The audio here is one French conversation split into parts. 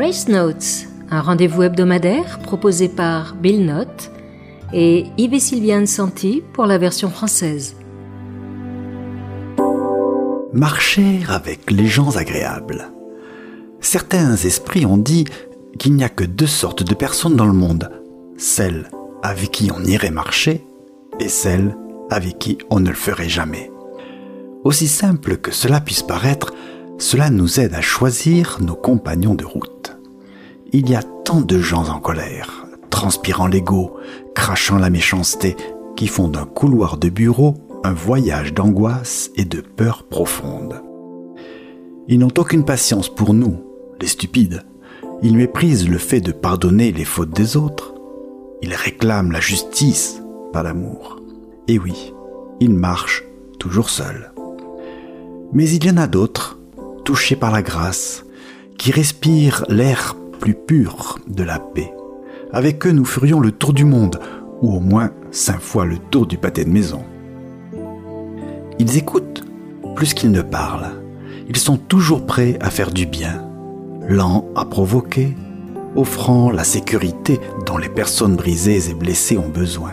Grace Notes, un rendez-vous hebdomadaire proposé par Bill Nott et Yves Sylviane Santi pour la version française. Marcher avec les gens agréables. Certains esprits ont dit qu'il n'y a que deux sortes de personnes dans le monde, celles avec qui on irait marcher et celles avec qui on ne le ferait jamais. Aussi simple que cela puisse paraître, cela nous aide à choisir nos compagnons de route. Il y a tant de gens en colère, transpirant l'ego, crachant la méchanceté, qui font d'un couloir de bureau un voyage d'angoisse et de peur profonde. Ils n'ont aucune patience pour nous, les stupides. Ils méprisent le fait de pardonner les fautes des autres. Ils réclament la justice, pas l'amour. Et oui, ils marchent toujours seuls. Mais il y en a d'autres, touchés par la grâce, qui respirent l'air plus pur de la paix. Avec eux, nous ferions le tour du monde, ou au moins cinq fois le tour du pâté de maison. Ils écoutent plus qu'ils ne parlent. Ils sont toujours prêts à faire du bien, lents à provoquer, offrant la sécurité dont les personnes brisées et blessées ont besoin.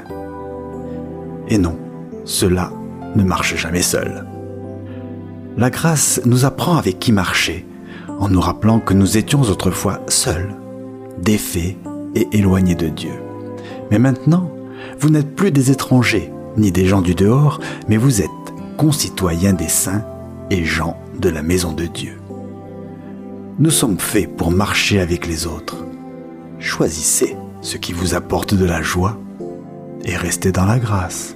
Et non, cela ne marche jamais seul. La grâce nous apprend avec qui marcher, en nous rappelant que nous étions autrefois seuls, défaits et éloignés de Dieu. Mais maintenant, vous n'êtes plus des étrangers, ni des gens du dehors, mais vous êtes concitoyens des saints et gens de la maison de Dieu. Nous sommes faits pour marcher avec les autres. Choisissez ce qui vous apporte de la joie et restez dans la grâce.